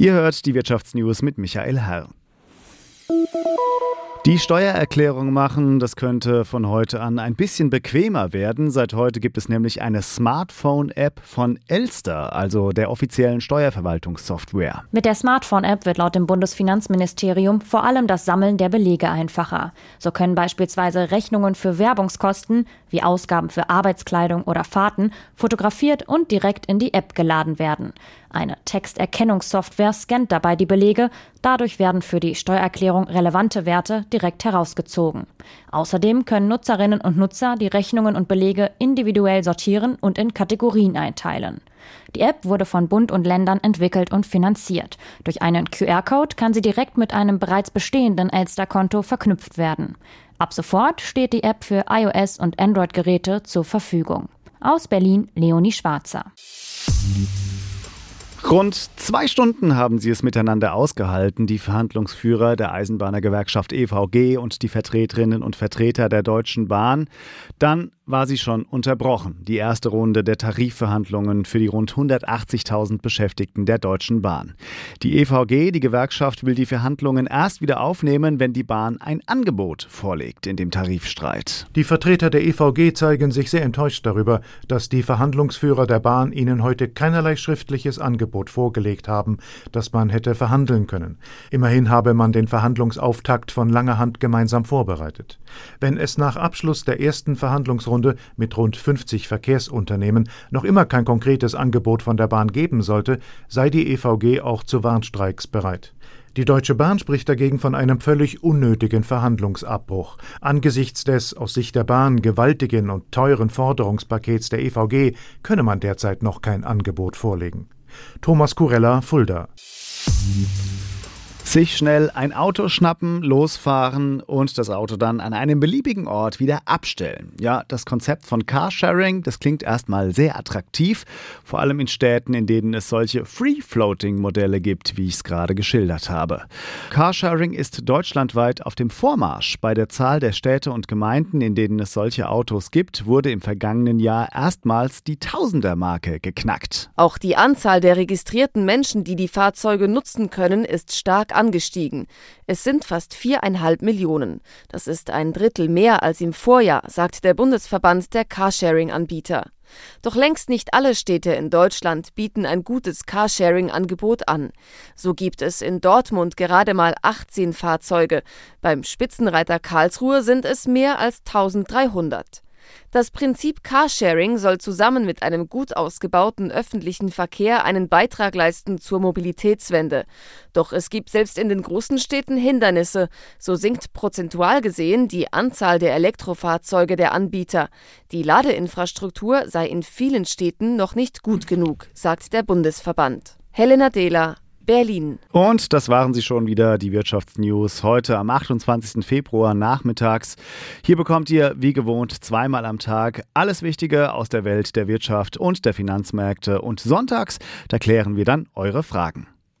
Ihr hört die Wirtschaftsnews mit Michael Herr. Die Steuererklärung machen, das könnte von heute an ein bisschen bequemer werden. Seit heute gibt es nämlich eine Smartphone-App von Elster, also der offiziellen Steuerverwaltungssoftware. Mit der Smartphone-App wird laut dem Bundesfinanzministerium vor allem das Sammeln der Belege einfacher. So können beispielsweise Rechnungen für Werbungskosten, wie Ausgaben für Arbeitskleidung oder Fahrten, fotografiert und direkt in die App geladen werden. Eine Texterkennungssoftware scannt dabei die Belege, dadurch werden für die Steuererklärung relevante Werte direkt herausgezogen. Außerdem können Nutzerinnen und Nutzer die Rechnungen und Belege individuell sortieren und in Kategorien einteilen. Die App wurde von Bund und Ländern entwickelt und finanziert. Durch einen QR-Code kann sie direkt mit einem bereits bestehenden Elster-Konto verknüpft werden. Ab sofort steht die App für iOS und Android-Geräte zur Verfügung. Aus Berlin Leonie Schwarzer. Rund zwei Stunden haben sie es miteinander ausgehalten, die Verhandlungsführer der Eisenbahnergewerkschaft EVG und die Vertreterinnen und Vertreter der Deutschen Bahn. Dann war sie schon unterbrochen, die erste Runde der Tarifverhandlungen für die rund 180.000 Beschäftigten der Deutschen Bahn. Die EVG, die Gewerkschaft, will die Verhandlungen erst wieder aufnehmen, wenn die Bahn ein Angebot vorlegt in dem Tarifstreit. Die Vertreter der EVG zeigen sich sehr enttäuscht darüber, dass die Verhandlungsführer der Bahn ihnen heute keinerlei schriftliches Angebot vorgelegt haben, das man hätte verhandeln können. Immerhin habe man den Verhandlungsauftakt von langer Hand gemeinsam vorbereitet. Wenn es nach Abschluss der ersten Verhandlungsrunde Tarifrunde mit rund 50 Verkehrsunternehmen noch immer kein konkretes Angebot von der Bahn geben sollte, sei die EVG auch zu Warnstreiks bereit. Die Deutsche Bahn spricht dagegen von einem völlig unnötigen Verhandlungsabbruch. Angesichts des aus Sicht der Bahn gewaltigen und teuren Forderungspakets der EVG könne man derzeit noch kein Angebot vorlegen. Thomas Kurella, Fulda sich schnell ein Auto schnappen, losfahren und das Auto dann an einem beliebigen Ort wieder abstellen. Ja, das Konzept von Carsharing, das klingt erstmal sehr attraktiv, vor allem in Städten, in denen es solche Free-Floating-Modelle gibt, wie ich es gerade geschildert habe. Carsharing ist deutschlandweit auf dem Vormarsch. Bei der Zahl der Städte und Gemeinden, in denen es solche Autos gibt, wurde im vergangenen Jahr erstmals die Tausender-Marke geknackt. Auch die Anzahl der registrierten Menschen, die die Fahrzeuge nutzen können, ist stark angestiegen. Es sind fast viereinhalb Millionen. Das ist ein Drittel mehr als im Vorjahr, sagt der Bundesverband der Carsharing-Anbieter. Doch längst nicht alle Städte in Deutschland bieten ein gutes Carsharing-Angebot an. So gibt es in Dortmund gerade mal 18 Fahrzeuge. Beim Spitzenreiter Karlsruhe sind es mehr als 1300. Das Prinzip Carsharing soll zusammen mit einem gut ausgebauten öffentlichen Verkehr einen Beitrag leisten zur Mobilitätswende. Doch es gibt selbst in den großen Städten Hindernisse. So sinkt prozentual gesehen die Anzahl der Elektrofahrzeuge der Anbieter. Die Ladeinfrastruktur sei in vielen Städten noch nicht gut genug, sagt der Bundesverband. Helena Dehler, Berlin. Und das waren sie schon wieder, die Wirtschaftsnews, heute am 28. Februar nachmittags. Hier bekommt ihr, wie gewohnt, zweimal am Tag alles Wichtige aus der Welt der Wirtschaft und der Finanzmärkte. Und sonntags, da klären wir dann eure Fragen.